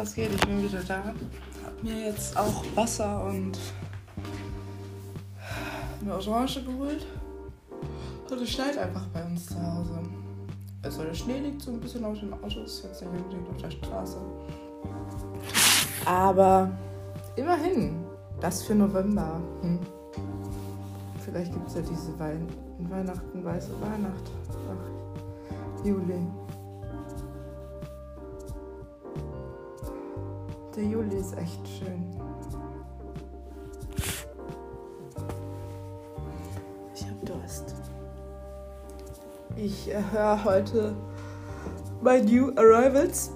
was geht? Ich bin wieder da. Hab mir jetzt auch Wasser und eine Orange geholt. Und es schneit einfach bei uns zu Hause. Also der Schnee liegt so ein bisschen auf den Autos, jetzt nicht unbedingt auf der Straße. Aber immerhin, das für November. Hm. Vielleicht gibt es ja diese Wein Weihnachten, weiße Weihnacht. Ach, Juli. Der Juli ist echt schön. Ich hab Durst. Ich äh, höre heute My New Arrivals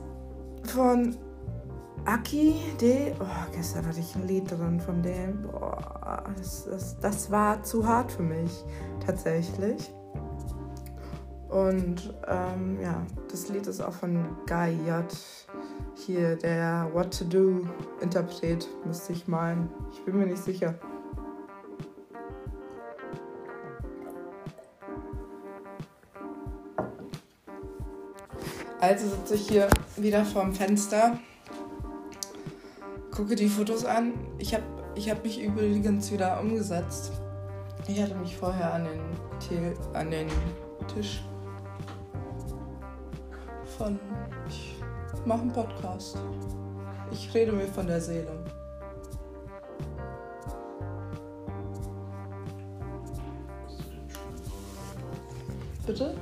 von Aki D. Oh, gestern hatte ich ein Lied drin von dem. Boah, das, das, das war zu hart für mich, tatsächlich. Und ähm, ja, das Lied ist auch von Guy J. Hier der What to Do Interpret, müsste ich meinen. Ich bin mir nicht sicher. Also sitze ich hier wieder vorm Fenster, gucke die Fotos an. Ich habe ich hab mich übrigens wieder umgesetzt. Ich hatte mich vorher an den, an den Tisch von. Mache einen Podcast. Ich rede mir von der Seele. Bitte?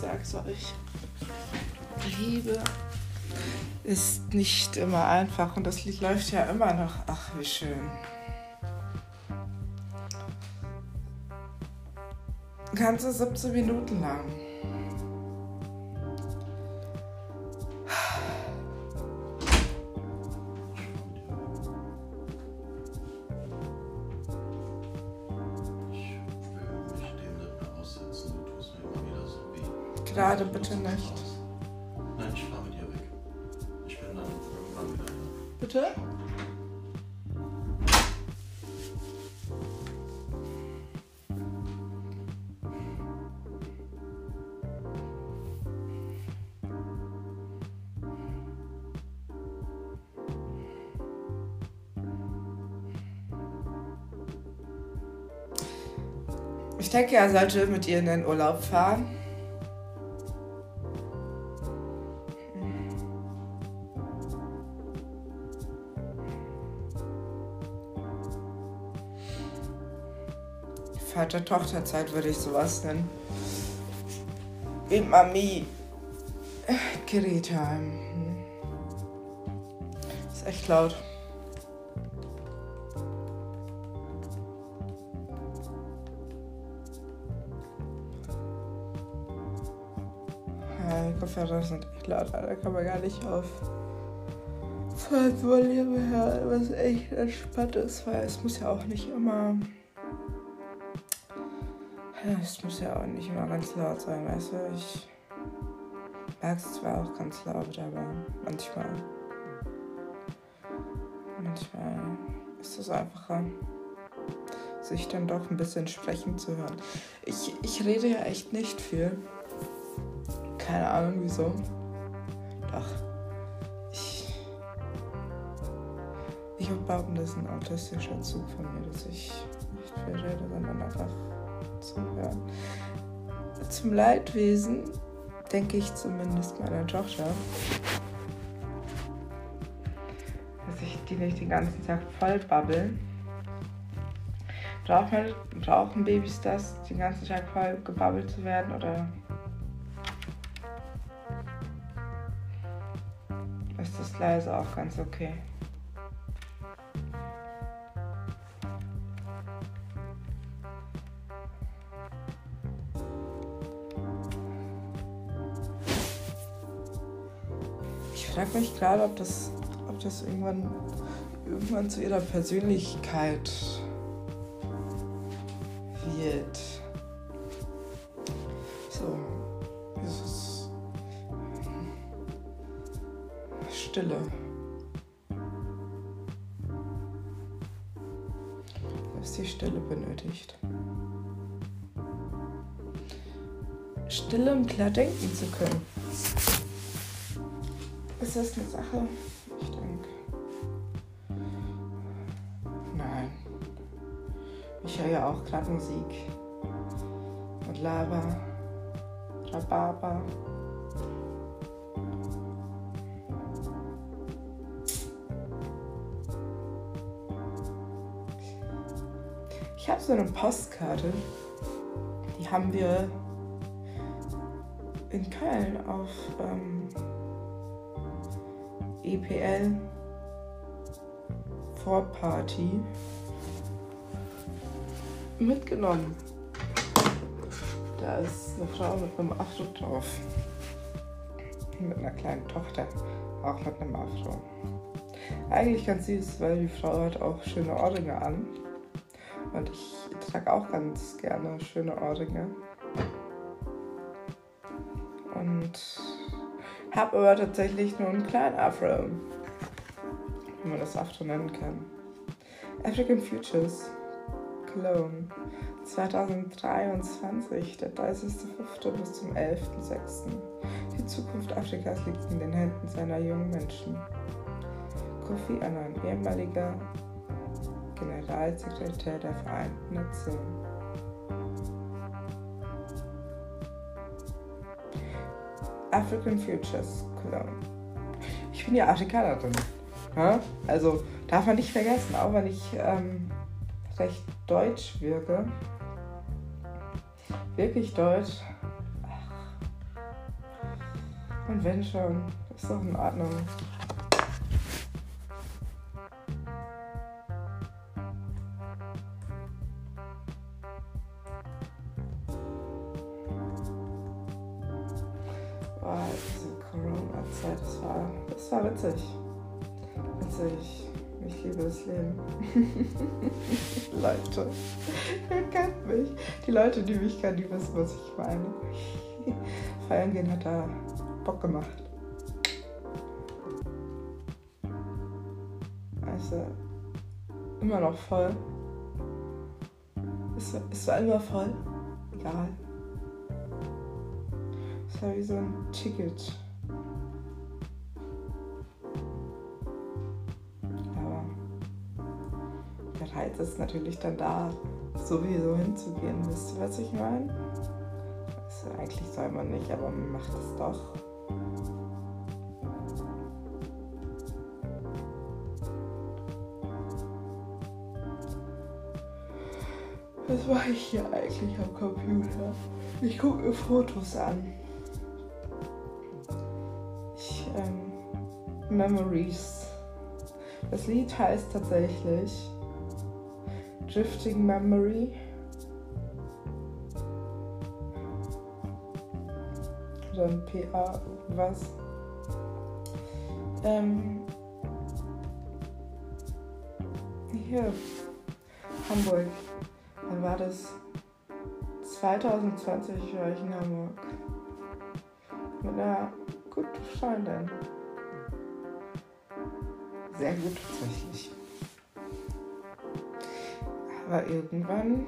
Sag's euch. Liebe ist nicht immer einfach und das Lied läuft ja immer noch. Ach, wie schön. Ganze 17 Minuten lang. Gerade bitte nicht. Nein, ich fahre mit dir weg. Ich bin dann irgendwann wieder. Bitte? Ich denke, er sollte mit ihr in den Urlaub fahren. Vater-Tochter-Zeit würde ich sowas nennen. Wie Mami. Kitty-Time. Hm. Ist echt laut. Die Kopfhörer sind echt laut, da kann man gar nicht auf Volume hören, was echt entspannt ist, weil es muss ja auch nicht immer es muss ja auch nicht immer ganz laut sein, weißt du? Ich merke es zwar auch ganz laut, aber manchmal. Manchmal ist es einfacher, sich dann doch ein bisschen sprechen zu hören. Ich, ich rede ja echt nicht viel. Keine Ahnung wieso. Doch. Ich. Ich würde behaupten, das ist ein autistischer Zug von mir, dass ich nicht viel rede, sondern einfach zuhören. Zum Leidwesen denke ich zumindest meiner Tochter, dass ich die nicht den ganzen Tag voll babbeln. Brauchen, brauchen Babys das, den ganzen Tag voll gebabbelt zu werden oder ist das leise auch ganz okay? Frage mich gerade, ob das, ob das irgendwann, irgendwann zu ihrer Persönlichkeit wird. So, dieses Stille. Dass die Stille benötigt. Stille, um klar denken zu können ist das eine Sache? Ich denke. Nein. Ich höre ja auch gerade Musik. Und Lava. Rhabarber. Ich habe so eine Postkarte. Die haben wir in Köln auf ähm, EPL Vorparty mitgenommen. Da ist eine Frau mit einem Afro drauf. Mit einer kleinen Tochter. Auch mit einem Afro. Eigentlich ganz süß, weil die Frau hat auch schöne Ohrringe an. Und ich trage auch ganz gerne schöne Ohrringe. Und habe aber tatsächlich nur einen kleinen Afro. Wenn man das Afro nennen kann. African Futures Cologne 2023, der 30.05. bis zum 11.06. Die Zukunft Afrikas liegt in den Händen seiner jungen Menschen. Kofi Annan, ehemaliger Generalsekretär der Vereinten Nationen. African Futures Cologne. Ich bin ja Afrikanerin. Ja? Also darf man nicht vergessen, auch wenn ich ähm, recht deutsch wirke. Wirklich deutsch. Ach, Und wenn schon, ist doch in Ordnung. Leute, wer kennt mich? Die Leute, die mich kennen, die wissen, was ich meine. Feiern gehen hat da Bock gemacht. Also, immer noch voll. Es war, es war immer voll. Egal. Es war wie so ein Ticket. Reiz ist natürlich dann da, sowieso hinzugehen. Wisst ihr, was ich meine? Also eigentlich soll man nicht, aber man macht es doch. Was mache ich hier eigentlich am Computer? Ich gucke mir Fotos an. Ich, ähm, Memories. Das Lied heißt tatsächlich Drifting Memory. Oder ein PA, was? Ähm, hier, Hamburg. Wann war das? 2020 war ich in Hamburg. Mit einer guten Freundin. Sehr gut tatsächlich. Aber irgendwann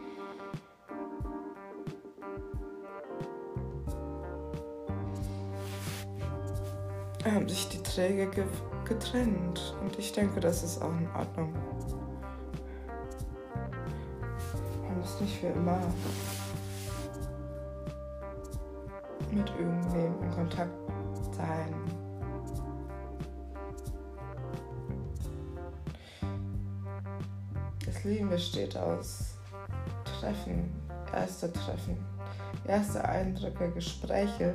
haben sich die Träger ge getrennt. Und ich denke, das ist auch in Ordnung. Man muss nicht für immer mit irgendwem in Kontakt sein. Leben besteht aus Treffen, erste Treffen, erste Eindrücke, Gespräche.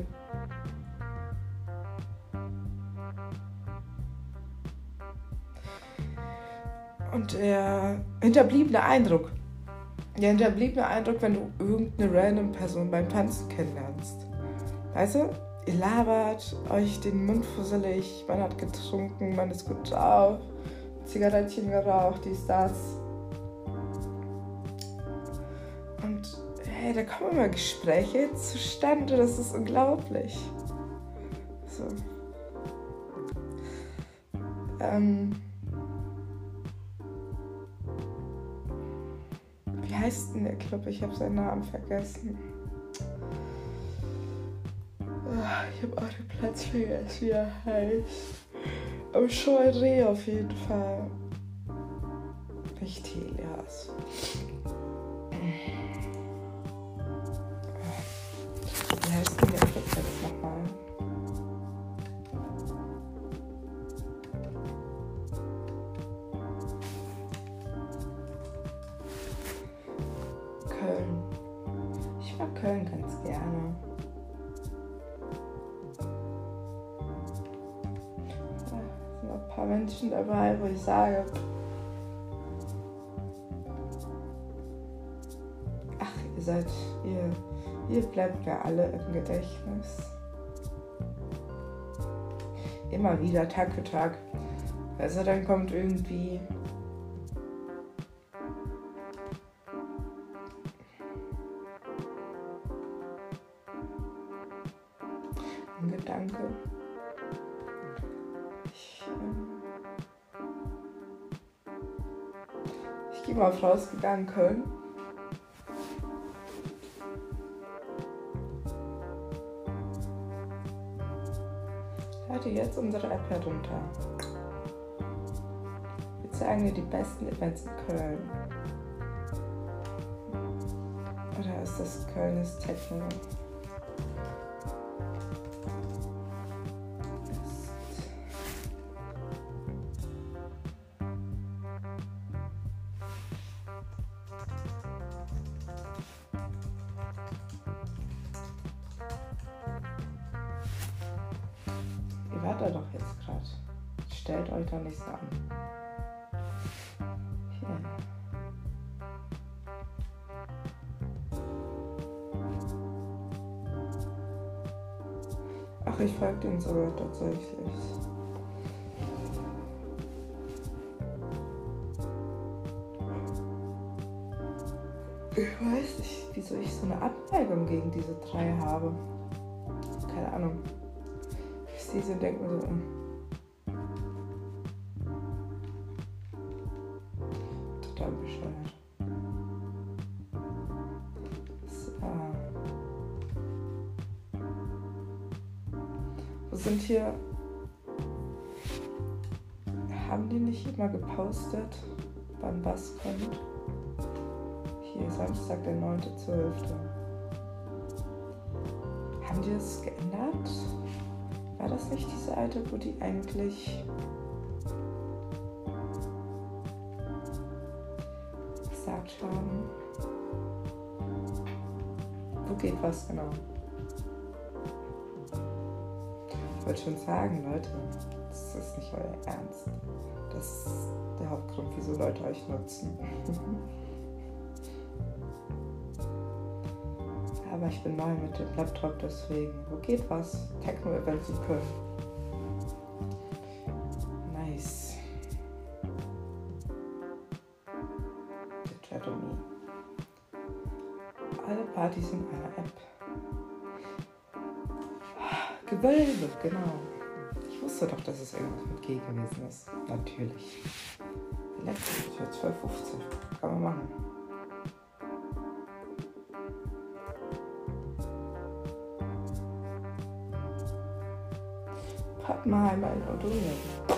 Und der hinterbliebene Eindruck. Der hinterbliebene Eindruck, wenn du irgendeine random Person beim Tanzen kennenlernst. Weißt du, ihr labert euch den Mund fusselig, man hat getrunken, man ist gut drauf, Zigarettchen geraucht, dies, das. Da kommen immer Gespräche zustande, das ist unglaublich. So. Ähm. Wie heißt denn der Club? Ich habe seinen Namen vergessen. Ah, Ich habe auch den Platz vergessen, wie er heißt. Aber Scheuree auf jeden Fall. Nicht Helias. Dabei, wo ich sage, ach, ihr seid, ihr, ihr bleibt mir alle im Gedächtnis. Immer wieder, Tag für Tag. Also dann kommt irgendwie rausgegangen Köln. Lade jetzt unsere App herunter. Wir zeigen dir die besten Events in Köln. Oder ist das Köln ist Techno? Sogar tatsächlich. Ich weiß nicht, wieso ich so eine Abneigung gegen diese drei habe. Keine Ahnung. Ich sehe sie und denke mir so, hier. Haben die nicht immer gepostet, wann was kommt? Hier, Samstag, der 9.12. Haben die das geändert? War das nicht diese alte, wo die eigentlich gesagt haben? Wo geht was genau? Ich wollte schon sagen, Leute, das ist nicht euer Ernst. Das ist der Hauptgrund, wieso Leute euch nutzen. aber ich bin neu mit dem Laptop, deswegen. Wo geht was? Techno-Event in. Gewölbe, genau. Ich wusste doch, dass es irgendwas mit G gewesen ist. Natürlich. Elektrisch für 12,50. Kann man machen. Pappenheimer in Odonien.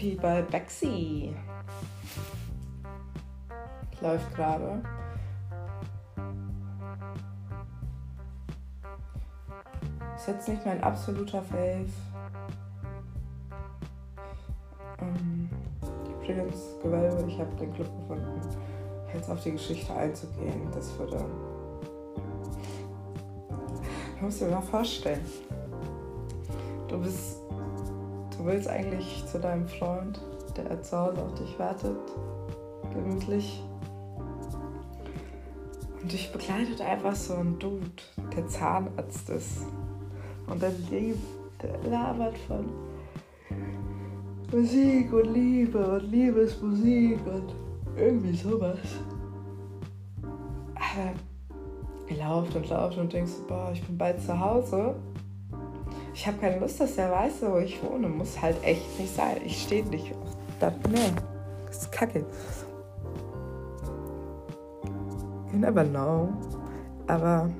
Reality bei Bexy. Läuft gerade. Ist jetzt nicht mein absoluter Fave. Ähm, übrigens, Gewölbe, ich habe den Club gefunden. Jetzt auf die Geschichte einzugehen, das würde. Du musst dir mal vorstellen. Du bist. Du willst eigentlich zu deinem Freund, der zu auf dich wartet, gemütlich. Und dich begleitet einfach so ein Dude, der Zahnarzt ist. Und der, Lieb, der labert von Musik und Liebe und Liebesmusik und irgendwie sowas. Aber ihr lauft und lauft und denkst, boah, ich bin bald zu Hause. Ich habe keine Lust, dass der weiß, wo ich wohne. Muss halt echt nicht sein. Ich stehe nicht auf das. Nee, das ist kacke. You never know. Aber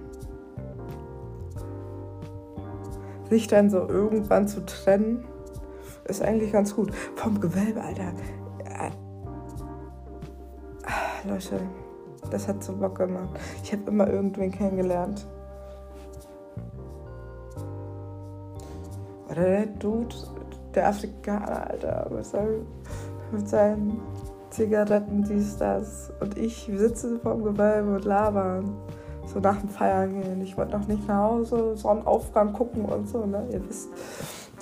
sich dann so irgendwann zu trennen, ist eigentlich ganz gut. Vom Gewölbe, Alter. Äh, Leute, das hat so Bock gemacht. Ich habe immer irgendwen kennengelernt. Der Dude, der Afrikaner, Alter, mit seinen Zigaretten, dies, das. Und ich sitze vorm Gewölbe und labern so nach dem Feiern gehen. Ich wollte noch nicht nach Hause, Sonnenaufgang gucken und so. Ne? Ihr wisst,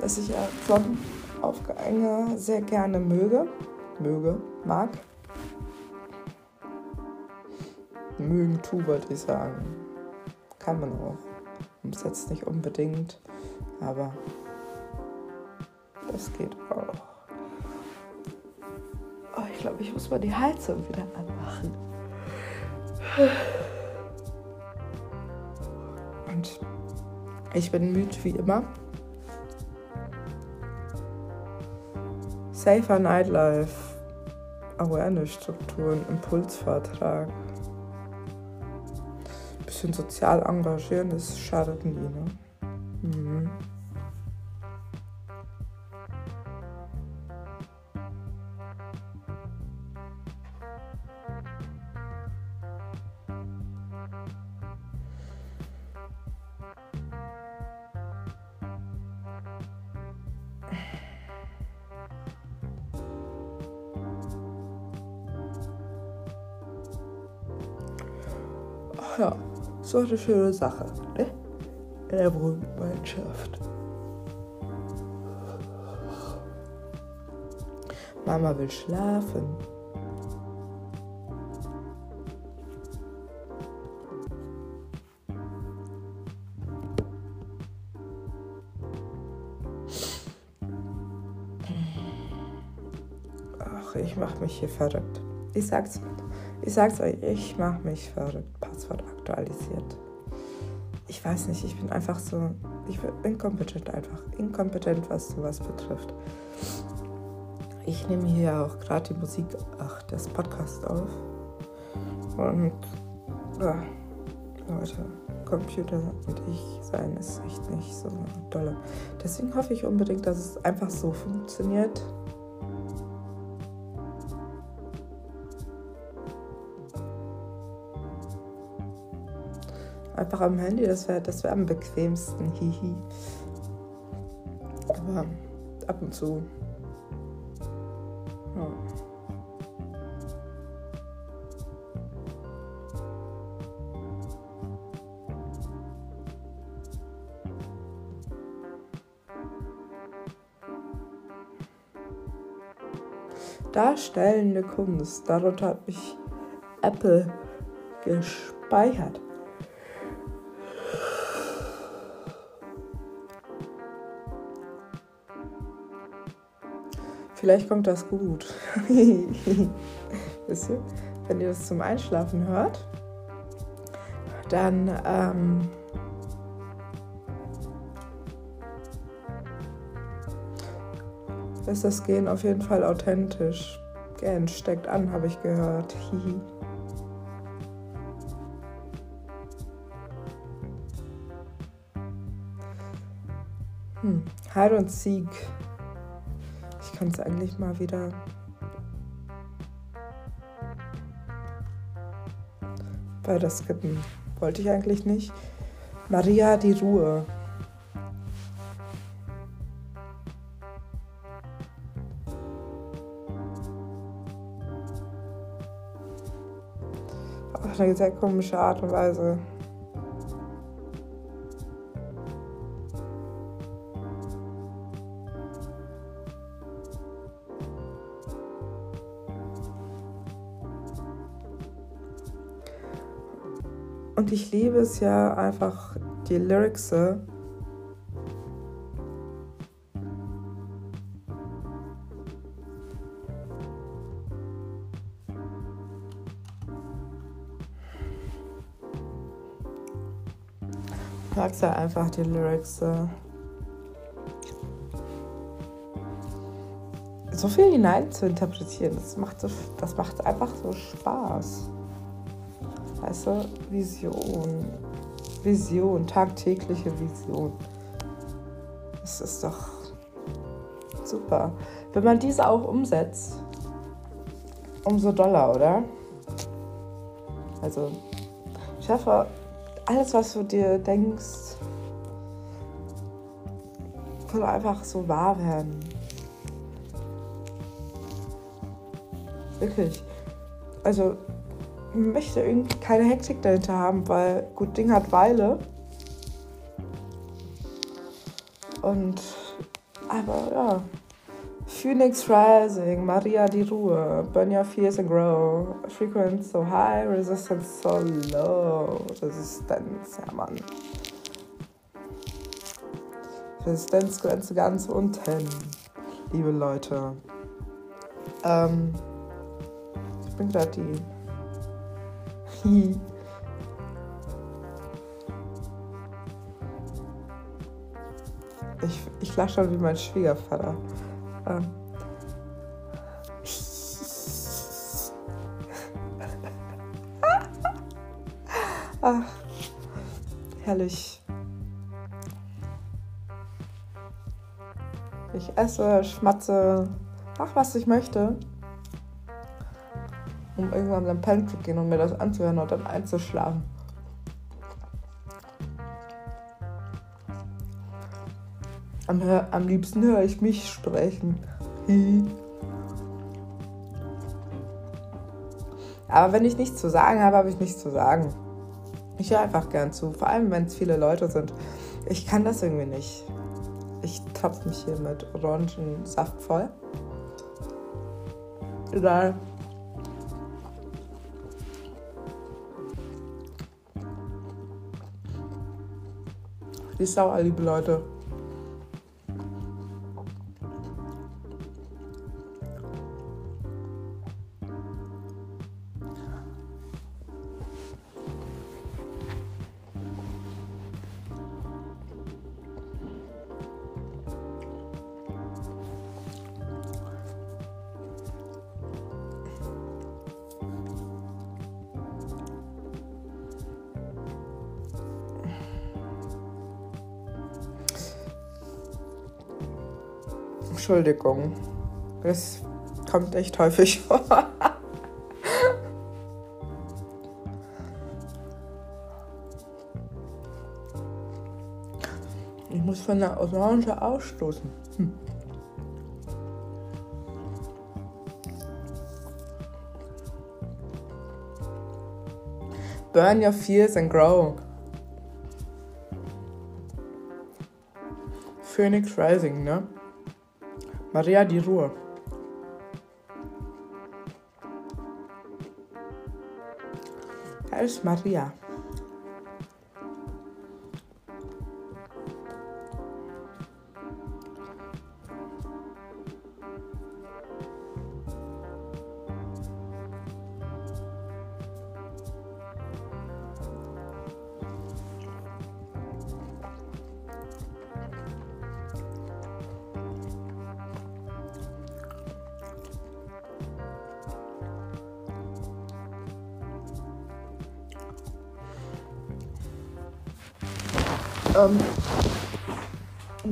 dass ich ja Sonnenaufgänge sehr gerne möge. Möge, mag. Mögen tu, wollte ich sagen. Kann man auch. Muss jetzt nicht unbedingt, aber das geht auch. Oh, ich glaube, ich muss mal die Heizung wieder anmachen. Und ich bin müde wie immer. Safer Nightlife, Awareness-Strukturen, Impulsvortrag. Bisschen sozial engagieren, das schadet nie, ne? Mhm. Ja, so eine schöne Sache, ne? In der Wohngemeinschaft. Mama will schlafen. Ach, ich mach mich hier verrückt. Ich sag's, ich sag's euch, ich mach mich verrückt. Aktualisiert. Ich weiß nicht, ich bin einfach so, ich bin inkompetent einfach. Inkompetent, was sowas betrifft. Ich nehme hier auch gerade die Musik, ach, das Podcast auf. Und, ja, Leute, Computer und ich sein ist echt nicht so dolle. Deswegen hoffe ich unbedingt, dass es einfach so funktioniert. Einfach am Handy, das wäre das wär am bequemsten. Hihi. Aber ab und zu. Ja. Darstellende Kunst. Darunter hat mich Apple gespeichert. Vielleicht kommt das gut. Wisst ihr? Wenn ihr das zum Einschlafen hört, dann ähm, ist das Gehen auf jeden Fall authentisch. Gähn steckt an, habe ich gehört. Hm. Hide und Seek. Kann es eigentlich mal wieder. Weiter skippen. Wollte ich eigentlich nicht. Maria die Ruhe. Auf eine sehr komische Art und Weise. Und ich liebe es ja einfach, die Lyrics. Ich mag ja einfach die Lyrics. So viel hinein zu interpretieren, das macht, so, das macht einfach so Spaß. Weißt du, Vision. Vision, tagtägliche Vision. Das ist doch super. Wenn man diese auch umsetzt, umso doller, oder? Also, ich hoffe, alles, was du dir denkst, kann einfach so wahr werden. Wirklich. Also, möchte irgendwie keine Hektik dahinter haben, weil gut Ding hat Weile. Und aber ja. Phoenix Rising, Maria die Ruhe, Burn Your Fears and Grow, Frequency so high, Resistance so low. Resistenz, ja Mann. Resistenzgrenze ganz unten, liebe Leute. Ähm, ich bin gerade die ich, ich lache schon wie mein Schwiegervater. Ähm. Ach, herrlich. Ich esse, schmatze, mach was ich möchte um irgendwann dann pennen zu gehen und mir das anzuhören und dann einzuschlafen. Am, am liebsten höre ich mich sprechen. Aber wenn ich nichts zu sagen habe, habe ich nichts zu sagen. Ich höre einfach gern zu, vor allem wenn es viele Leute sind. Ich kann das irgendwie nicht. Ich tropfe mich hier mit Orangensaft voll. Egal. Die sauer, liebe Leute. Entschuldigung. Das kommt echt häufig vor. Ich muss von der Orange ausstoßen. Hm. Burn your fears and grow. Phoenix Rising, ne? Maria di Ruhr. Da ist Maria.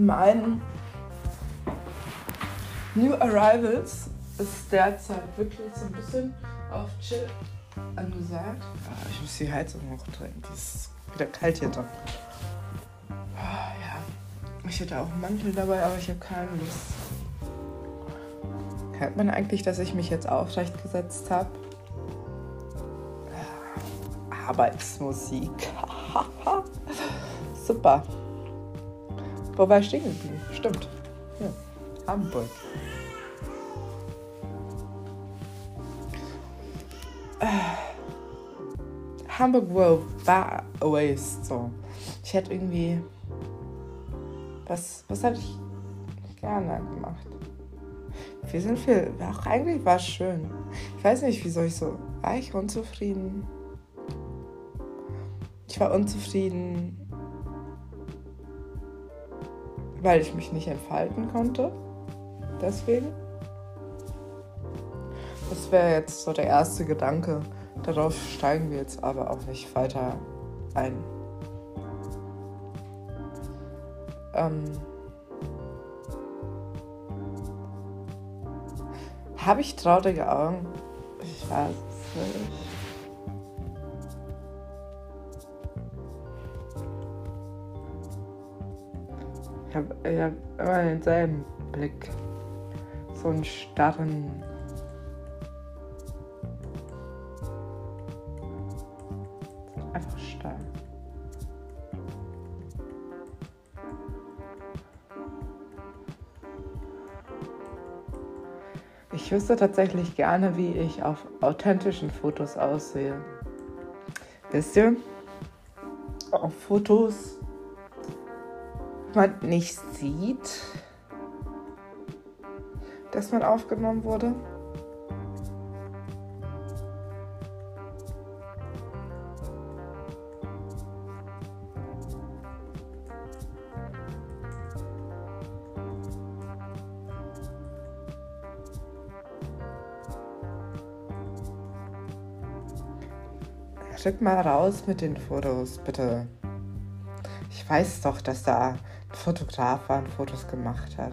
Mein New Arrivals ist derzeit wirklich so ein bisschen auf Chill angesagt. Ja, ich muss die Heizung hochdrehen, die ist wieder kalt hier drin. Ah, ja, ich hätte auch einen Mantel dabei, aber ich habe keine Lust. Hört man eigentlich, dass ich mich jetzt aufrecht gesetzt habe? Arbeitsmusik. Super. Wo war ich stehen geblieben? Stimmt. Ja. Hamburg. Äh. Hamburg World war a waste. So. Ich hätte irgendwie. Was, was hätte ich gerne gemacht? Wir sind viel. Auch eigentlich war es schön. Ich weiß nicht, wieso ich so. War ich unzufrieden? Ich war unzufrieden weil ich mich nicht entfalten konnte. Deswegen. Das wäre jetzt so der erste Gedanke. Darauf steigen wir jetzt aber auch nicht weiter ein. Ähm, Habe ich traurige Augen? Ich weiß es nicht. Habe ich hab immer denselben Blick. So einen starren. Einfach starr. Ich wüsste tatsächlich gerne, wie ich auf authentischen Fotos aussehe. Wisst ihr? Auf Fotos man nicht sieht, dass man aufgenommen wurde. Schick mal raus mit den Fotos, bitte. Ich weiß doch, dass da Fotograf war und Fotos gemacht hat.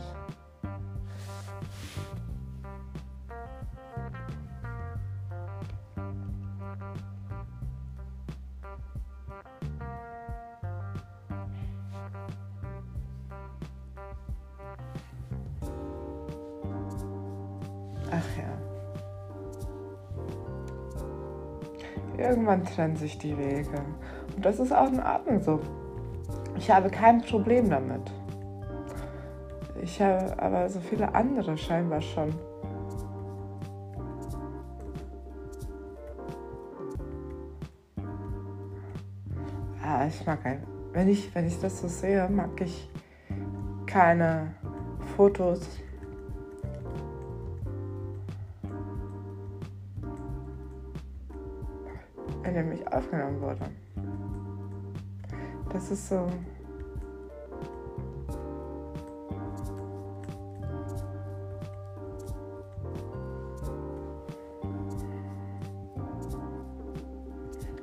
Ach ja. Irgendwann trennen sich die Wege. Und das ist auch in Ordnung so. Ich habe kein Problem damit. Ich habe aber so viele andere scheinbar schon. Ah, ich mag ein, wenn ich, wenn ich das so sehe, mag ich keine Fotos. in dem ich aufgenommen wurde. Das ist so.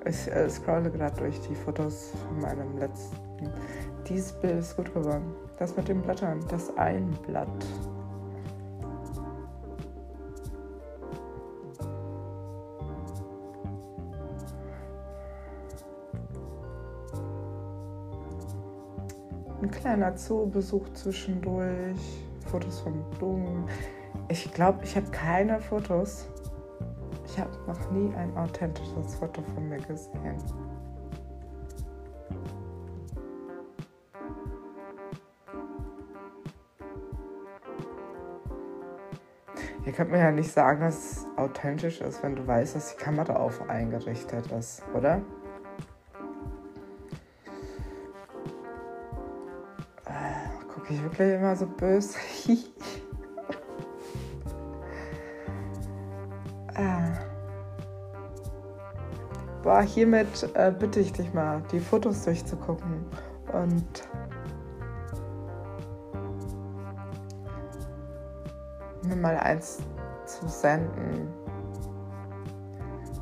Ich äh, scrolle gerade durch die Fotos von meinem letzten. Dieses Bild ist gut geworden. Das mit den Blättern, das. Ein kleiner Zoobesuch zwischendurch. Fotos von Blumen. Ich glaube, ich habe keine Fotos ich habe noch nie ein authentisches Foto von mir gesehen. Ihr könnt mir ja nicht sagen, dass es authentisch ist, wenn du weißt, dass die Kamera auf eingerichtet ist, oder? Gucke ich wirklich immer so böse? Boah, hiermit äh, bitte ich dich mal, die Fotos durchzugucken und mir mal eins zu senden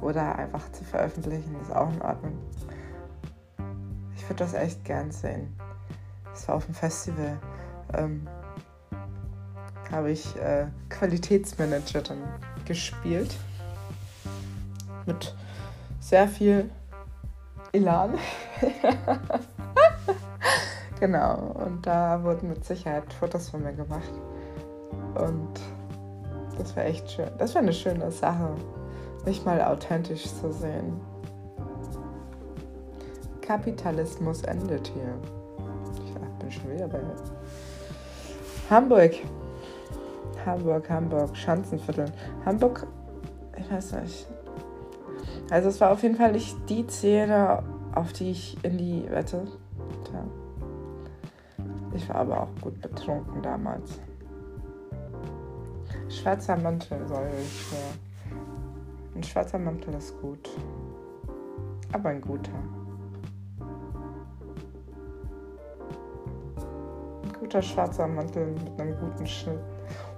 oder einfach zu veröffentlichen, ist auch in Ordnung. Ich würde das echt gern sehen. Das war auf dem Festival. Ähm, habe ich äh, Qualitätsmanagerin gespielt. Mit sehr viel Elan. genau, und da wurden mit Sicherheit Fotos von mir gemacht. Und das war echt schön. Das war eine schöne Sache, mich mal authentisch zu sehen. Kapitalismus endet hier. Ich bin schon wieder bei Hamburg. Hamburg, Hamburg, Schanzenviertel. Hamburg, ich weiß nicht, also es war auf jeden Fall nicht die Szene, auf die ich in die Wette. Tja. Ich war aber auch gut betrunken damals. Schwarzer Mantel soll ich für. Ein schwarzer Mantel ist gut. Aber ein guter. Guter schwarzer Mantel mit einem guten Schnitt.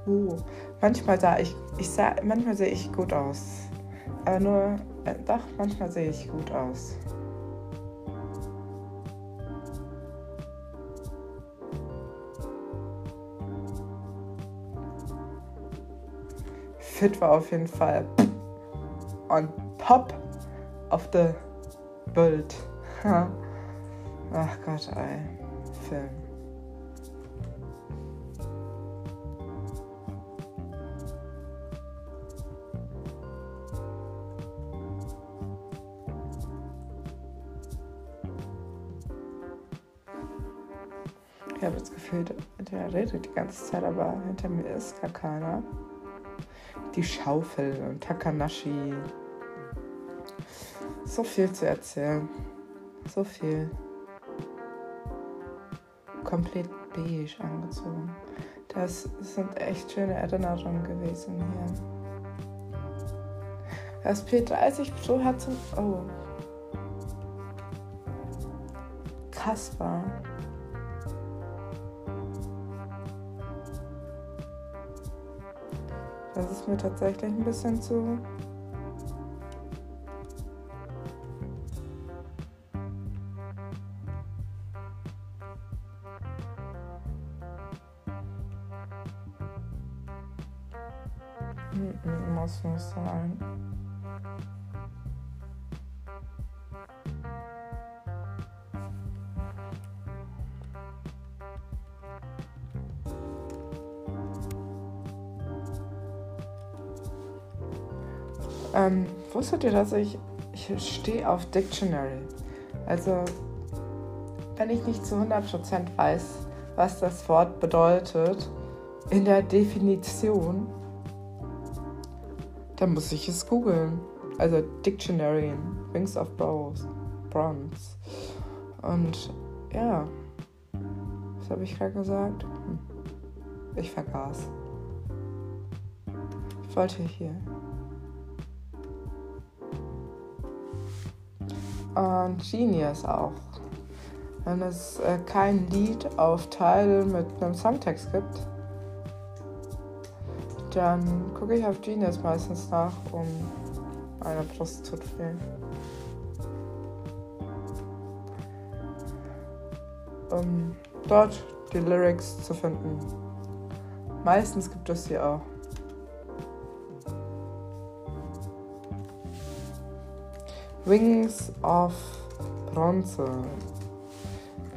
Uh, manchmal sah ich, ich sah, manchmal sehe ich gut aus. Aber nur äh, doch, manchmal sehe ich gut aus. Fit war auf jeden Fall on top of the world. Ach Gott, ey. Film. Die ganze Zeit, aber hinter mir ist gar keiner. Die Schaufel und Takanashi. So viel zu erzählen. So viel. Komplett beige angezogen. Das sind echt schöne Erinnerungen gewesen hier. Das P30 Pro hat zum. Oh. Kaspar. Das ist mir tatsächlich ein bisschen zu. Wusstet ihr, dass ich, ich stehe auf Dictionary? Also, wenn ich nicht zu 100% weiß, was das Wort bedeutet, in der Definition, dann muss ich es googeln. Also Dictionary, Wings of Bronze. Und ja, was habe ich gerade gesagt? Hm. Ich vergaß. Ich wollte hier. Und Genius auch. Wenn es äh, kein Lied auf Teil mit einem Songtext gibt, dann gucke ich auf Genius meistens nach, um eine Brust zu fehlen. Um dort die Lyrics zu finden. Meistens gibt es sie auch. Wings of Bronze.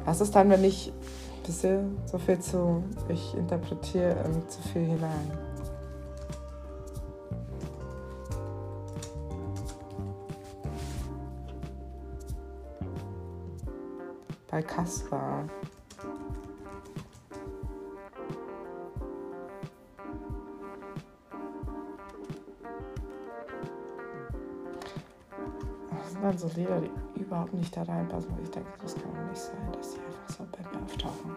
Was ist dann, wenn ich bisschen so viel zu, ich interpretiere ähm, zu viel hinein? Bei Kaspar. Dann so Lieder, die überhaupt nicht da reinpassen, wo ich denke, das kann doch nicht sein, dass die einfach so bei mir auftauchen.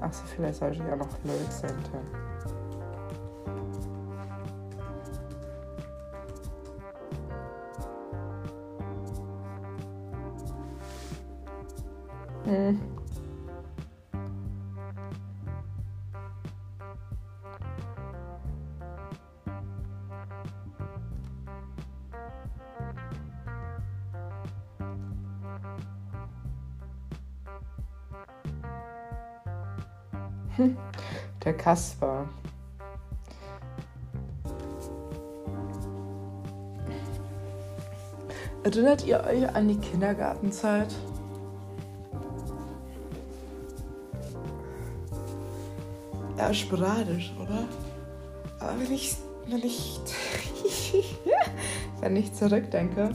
Achso, vielleicht sollte ich ja noch Lyrics. Der Kasper. Erinnert ihr euch an die Kindergartenzeit? Ja, sporadisch, oder? Aber wenn ich, wenn ich, wenn ich zurückdenke,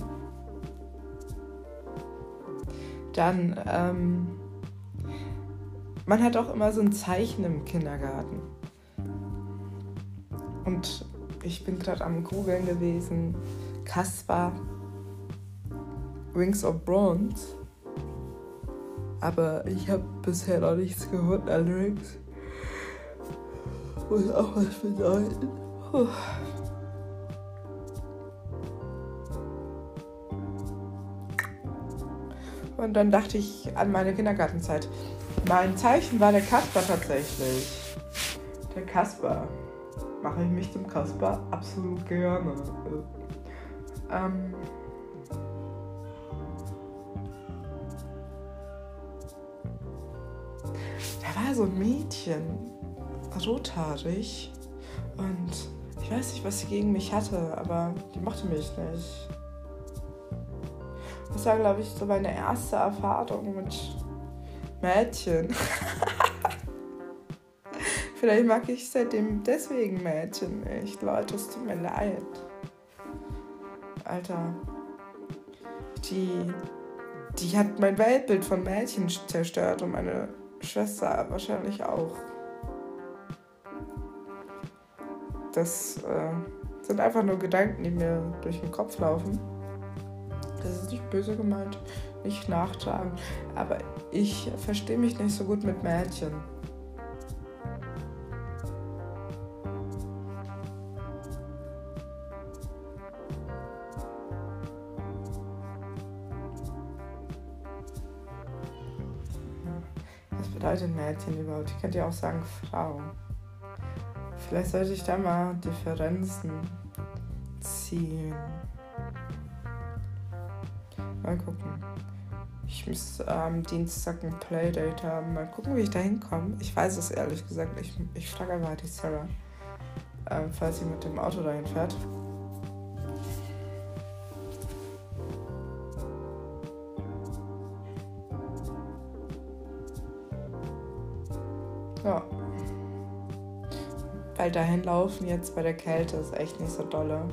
dann ähm, man hat auch immer so ein Zeichen im Kindergarten. Und ich bin gerade am Googeln gewesen. Kaspar Rings of Bronze. Aber ich habe bisher noch nichts gehört an Rings. Muss auch was bedeuten. Und dann dachte ich an meine Kindergartenzeit. Mein Zeichen war der Kasper tatsächlich. Der Kasper. Mache ich mich zum Kasper absolut gerne. Ähm. Da war so ein Mädchen, rothaarig. Und ich weiß nicht, was sie gegen mich hatte, aber die mochte mich nicht. Das war, glaube ich, so meine erste Erfahrung mit Mädchen. Vielleicht mag ich seitdem deswegen Mädchen nicht. Leute, es tut mir leid. Alter. Die, die hat mein Weltbild von Mädchen zerstört und meine Schwester wahrscheinlich auch. Das äh, sind einfach nur Gedanken, die mir durch den Kopf laufen. Das ist nicht böse gemeint, nicht nachtragen. Aber ich verstehe mich nicht so gut mit Mädchen. Was bedeutet Mädchen überhaupt? Ich könnte ja auch sagen Frau. Vielleicht sollte ich da mal Differenzen ziehen. Mal gucken. Ich muss am ähm, Dienstag ein Playdate haben. Mal gucken, wie ich da hinkomme. Ich weiß es ehrlich gesagt. Ich, ich frage einfach die Sarah, ähm, falls sie mit dem Auto dahin fährt. Ja. Weil dahin laufen jetzt bei der Kälte ist echt nicht so dolle.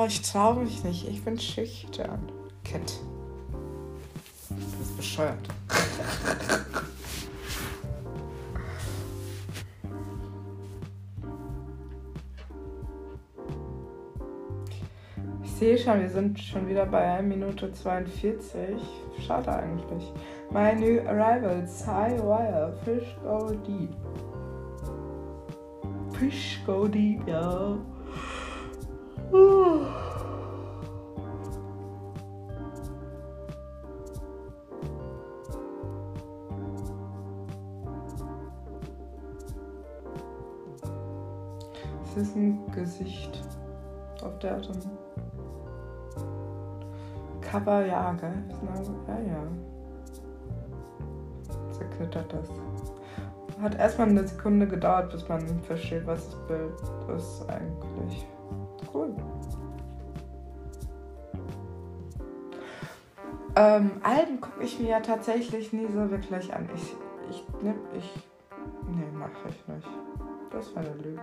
Oh, ich traue mich nicht. Ich bin schüchtern. Kind. Du bist bescheuert. Ich sehe schon, wir sind schon wieder bei 1 Minute 42. Schade eigentlich. My new arrivals, high wire, fish go deep. Fish go deep, ja. Der Atom. Cover, ja, gell? Ja, ja. Zerknittert das. Hat erstmal eine Sekunde gedauert, bis man versteht, was das Bild ist eigentlich. Cool. Ähm, Alben gucke ich mir ja tatsächlich nie so wirklich an. Ich, ich, ne, ich, nee, mach ich nicht. Das war eine Lüge.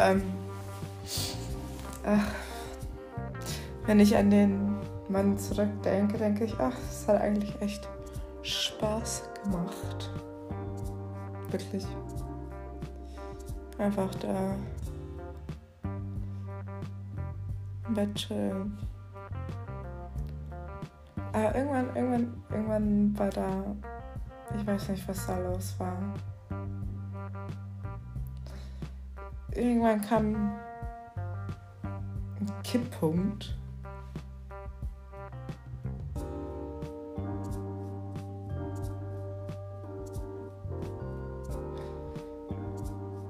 Ähm, ach, wenn ich an den Mann zurückdenke, denke ich, ach, es hat eigentlich echt Spaß gemacht. Wirklich. Einfach da im Bett chillen. Aber irgendwann, irgendwann, irgendwann war da, ich weiß nicht, was da los war. Irgendwann kam ein Kipppunkt.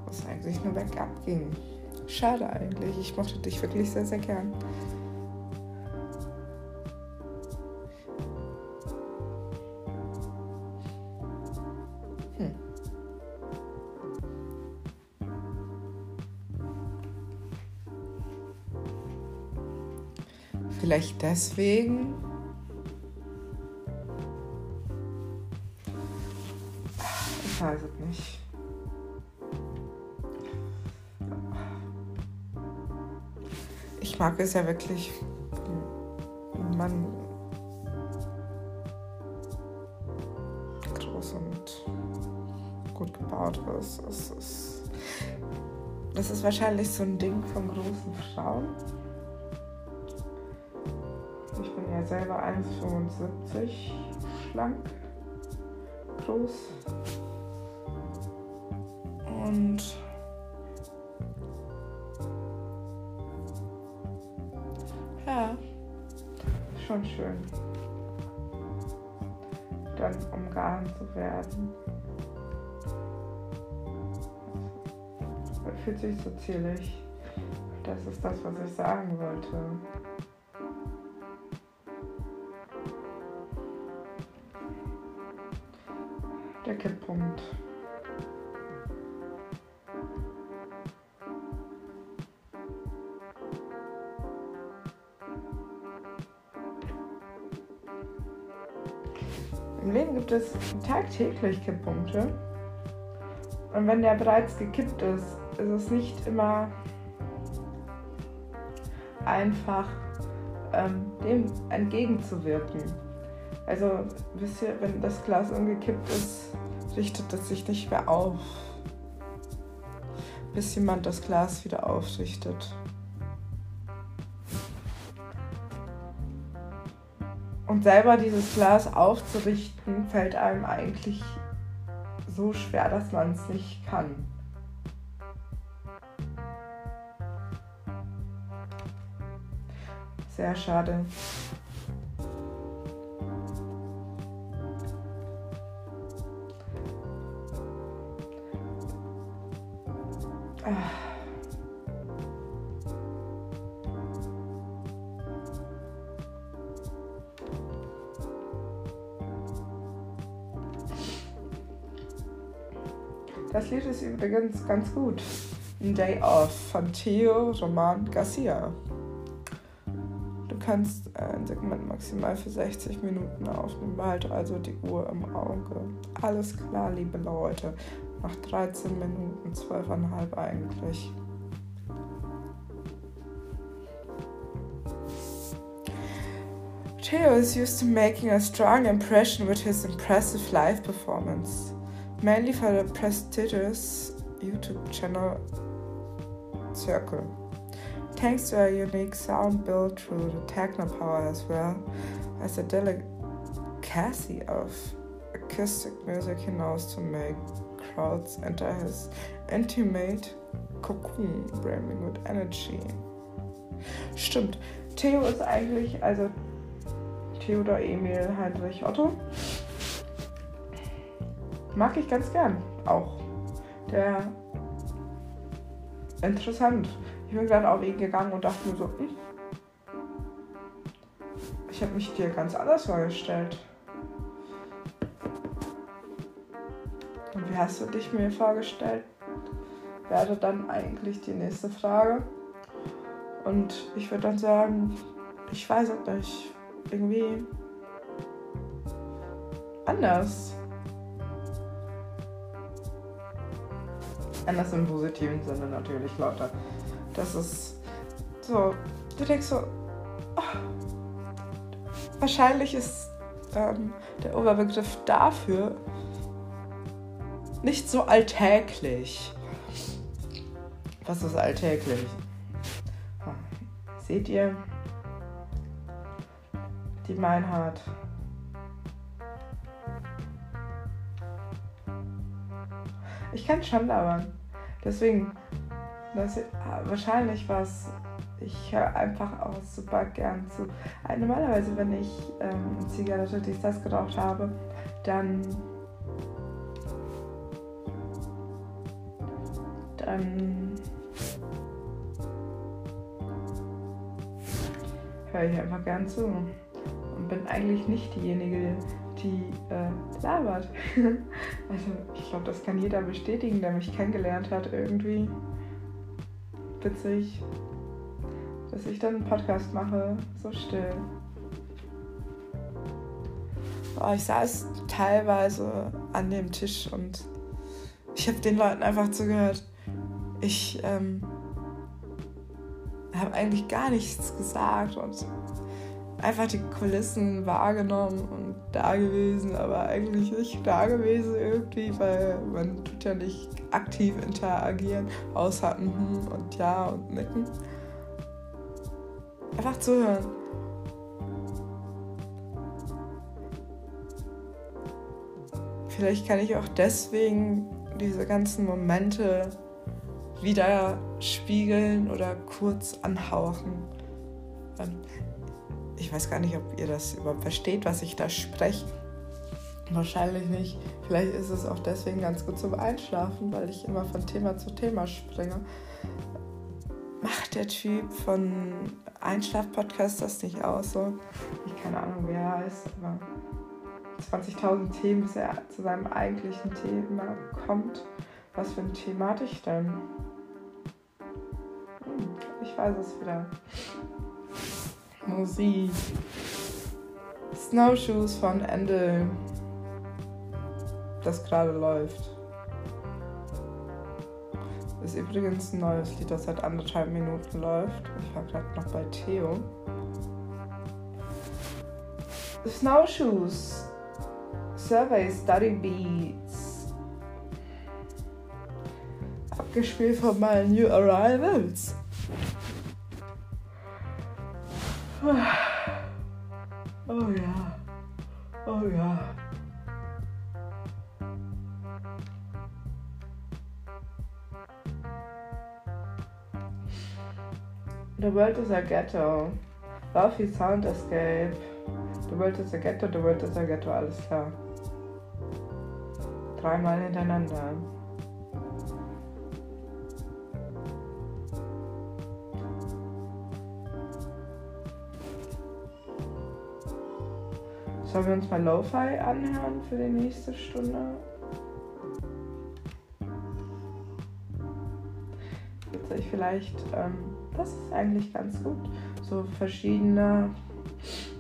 Was eigentlich nur bergab ging. Schade eigentlich. Ich mochte dich wirklich sehr, sehr gern. Deswegen. Ich weiß es nicht. Ich mag es ja wirklich, man groß und gut gebaut ist. Es ist. Das ist wahrscheinlich so ein Ding von großen Frauen. 1,75 schlank, groß. Und ja, schon schön, dann umgarnt zu werden. fühlt sich so zierlich. Das ist das, was ich sagen wollte. Kipppunkt. Im Leben gibt es tagtäglich Kipppunkte. Und wenn der bereits gekippt ist, ist es nicht immer einfach, ähm, dem entgegenzuwirken. Also, wisst ihr, wenn das Glas umgekippt ist, richtet es sich nicht mehr auf, bis jemand das Glas wieder aufrichtet. Und selber dieses Glas aufzurichten, fällt einem eigentlich so schwer, dass man es nicht kann. Sehr schade. Ist übrigens ganz gut. Day Off von Theo Roman Garcia. Du kannst ein Segment maximal für 60 Minuten aufnehmen. Behalte also die Uhr im Auge. Alles klar, liebe Leute. Nach 13 Minuten, 12,5 eigentlich. Theo is used to making a strong impression with his impressive live performance, mainly for the prestigious YouTube channel Circle. Thanks to a unique sound built through the techno power as well as the delicacy of acoustic music he knows to make crowds enter his intimate cocoon brimming with energy. Stimmt. Theo ist eigentlich, also Theodor Emil Heinrich Otto. Mag ich ganz gern auch. Der interessant. Ich bin gerade auf ihn gegangen und dachte mir so, hm, ich habe mich dir ganz anders vorgestellt. Und wie hast du dich mir vorgestellt? Wäre dann eigentlich die nächste Frage. Und ich würde dann sagen, ich weiß es nicht irgendwie anders. Anders im positiven Sinne natürlich, Leute. Das ist so, du denkst so, oh, wahrscheinlich ist ähm, der Oberbegriff dafür nicht so alltäglich. Was ist alltäglich? Seht ihr? die Meinhard. Ich kann schon labern. Deswegen, das, wahrscheinlich was. Ich höre einfach auch super gern zu. Also normalerweise, wenn ich ähm, Zigarette, dies, das geraucht habe, dann. Dann. höre ich einfach gern zu bin eigentlich nicht diejenige, die äh, labert. also ich glaube, das kann jeder bestätigen, der mich kennengelernt hat irgendwie. Witzig, dass ich dann einen Podcast mache, so still. Oh, ich saß teilweise an dem Tisch und ich habe den Leuten einfach zugehört. Ich ähm, habe eigentlich gar nichts gesagt und einfach die Kulissen wahrgenommen und da gewesen, aber eigentlich nicht da gewesen irgendwie, weil man tut ja nicht aktiv interagieren, außer mhm und ja und nicken. Einfach zuhören. Vielleicht kann ich auch deswegen diese ganzen Momente wieder spiegeln oder kurz anhauchen. Ich weiß gar nicht, ob ihr das überhaupt versteht, was ich da spreche. Wahrscheinlich nicht. Vielleicht ist es auch deswegen ganz gut zum Einschlafen, weil ich immer von Thema zu Thema springe. Macht der Typ von Einschlaf-Podcast das nicht aus? So? Ich keine Ahnung, wer er heißt, aber 20.000 Themen, bis er zu seinem eigentlichen Thema kommt. Was für eine Thematik denn? Hm, ich weiß es wieder. Musik. Snowshoes von Ende, das gerade läuft. Ist übrigens ein neues Lied, das seit anderthalb Minuten läuft. Ich war gerade noch bei Theo. Snowshoes. Survey Study Beats. Abgespielt von meinen New Arrivals. Oh ja. Oh ja. The world is a ghetto. Ralphie Sound Escape. The world is a ghetto, the world is a ghetto, alles klar. Dreimal hintereinander. Sollen wir uns mal Lo-Fi anhören für die nächste Stunde? witzig. Vielleicht, ähm, das ist eigentlich ganz gut. So verschiedene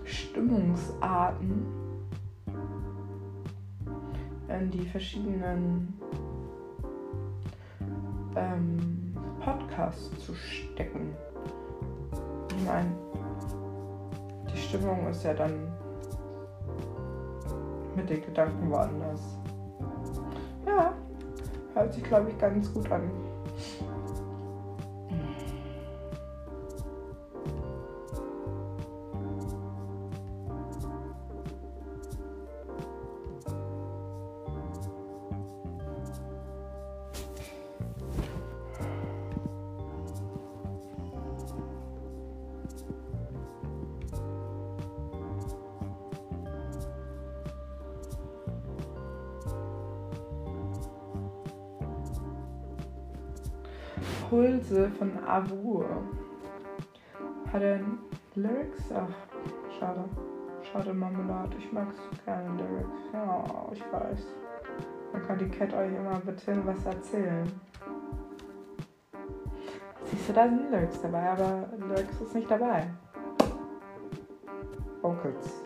Stimmungsarten in die verschiedenen ähm, Podcasts zu stecken. Ich meine, die Stimmung ist ja dann mit den Gedanken woanders. Ja, hört sich, glaube ich, ganz gut an. Impulse von Avur. Hat er Lyrics? Ach, schade. Schade Marmelade. Ich mag so gerne Lyrics. Ja, ich weiß. Dann kann die Cat euch immer bitte was erzählen. Siehst du, da sind Lyrics dabei, aber Lyrics ist nicht dabei. Vocals.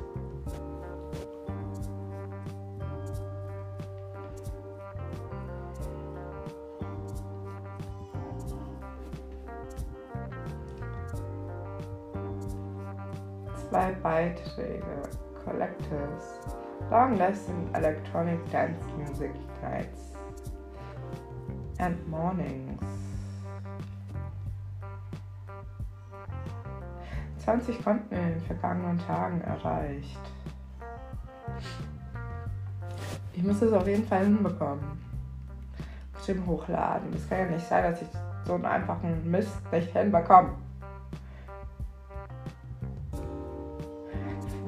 Collectors, Long Lasting Electronic Dance Music Nights and Mornings. 20 Konten in den vergangenen Tagen erreicht. Ich muss es auf jeden Fall hinbekommen. Bestimmt hochladen. Es kann ja nicht sein, dass ich so einen einfachen Mist nicht hinbekomme.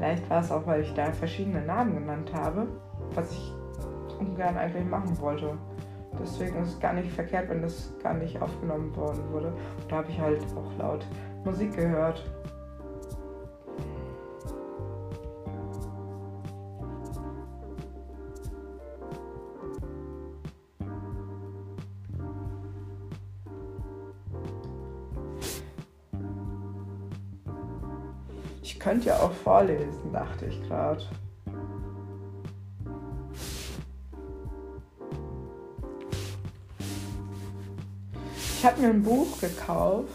Vielleicht war es auch, weil ich da verschiedene Namen genannt habe, was ich ungern eigentlich machen wollte. Deswegen ist es gar nicht verkehrt, wenn das gar nicht aufgenommen worden wurde. Und da habe ich halt auch laut Musik gehört. Könnte ja auch vorlesen, dachte ich gerade. Ich habe mir ein Buch gekauft.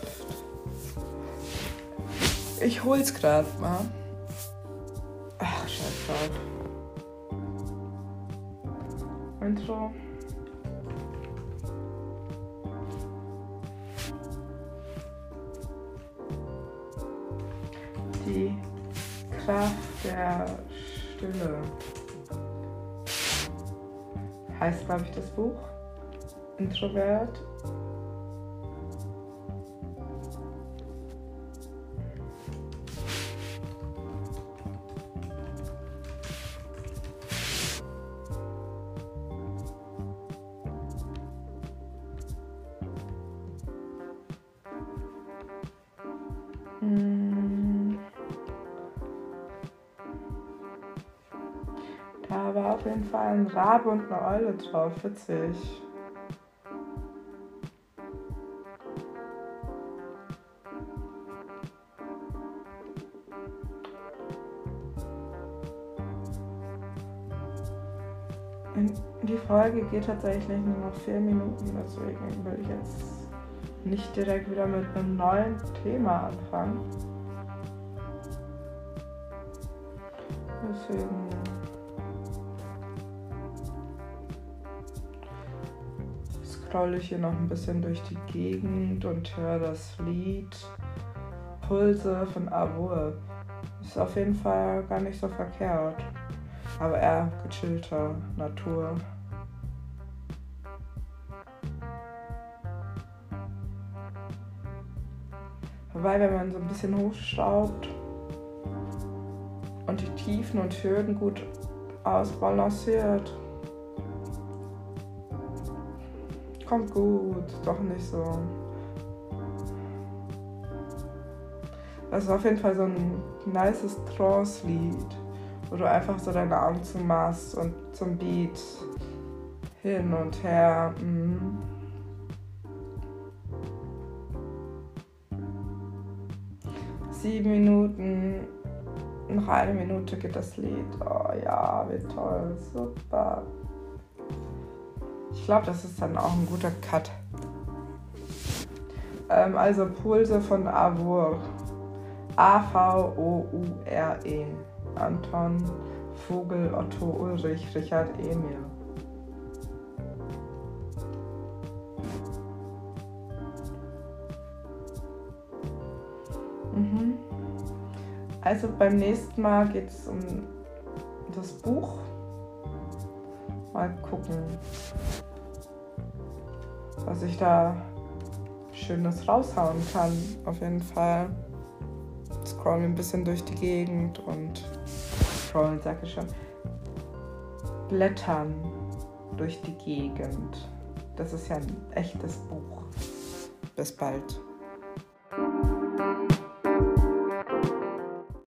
Ich hol's gerade mal. Introvert. ein Rabe und eine Eule drauf. Witzig. Folge geht tatsächlich nur noch vier Minuten, deswegen will ich jetzt nicht direkt wieder mit einem neuen Thema anfangen. Deswegen scrolle ich hier noch ein bisschen durch die Gegend und höre das Lied Pulse von Avur. Ist auf jeden Fall gar nicht so verkehrt. Aber eher gechillter Natur. Wobei, wenn man so ein bisschen hochschraubt und die Tiefen und Höhen gut ausbalanciert, kommt gut, doch nicht so. Das ist auf jeden Fall so ein nices Trance-Lied, wo du einfach so deine Augen zumachst und zum Beat hin und her. Mm. Sieben Minuten, noch eine Minute geht das Lied. Oh ja, wie toll, super. Ich glaube, das ist dann auch ein guter Cut. Ähm, also Pulse von Avour. A-V-O-U-R-E. Anton Vogel, Otto Ulrich, Richard Emil. Also beim nächsten Mal geht es um das Buch. Mal gucken, was ich da Schönes raushauen kann. Auf jeden Fall scrollen ein bisschen durch die Gegend und scrollen, sag ich schon. Blättern durch die Gegend. Das ist ja ein echtes Buch. Bis bald.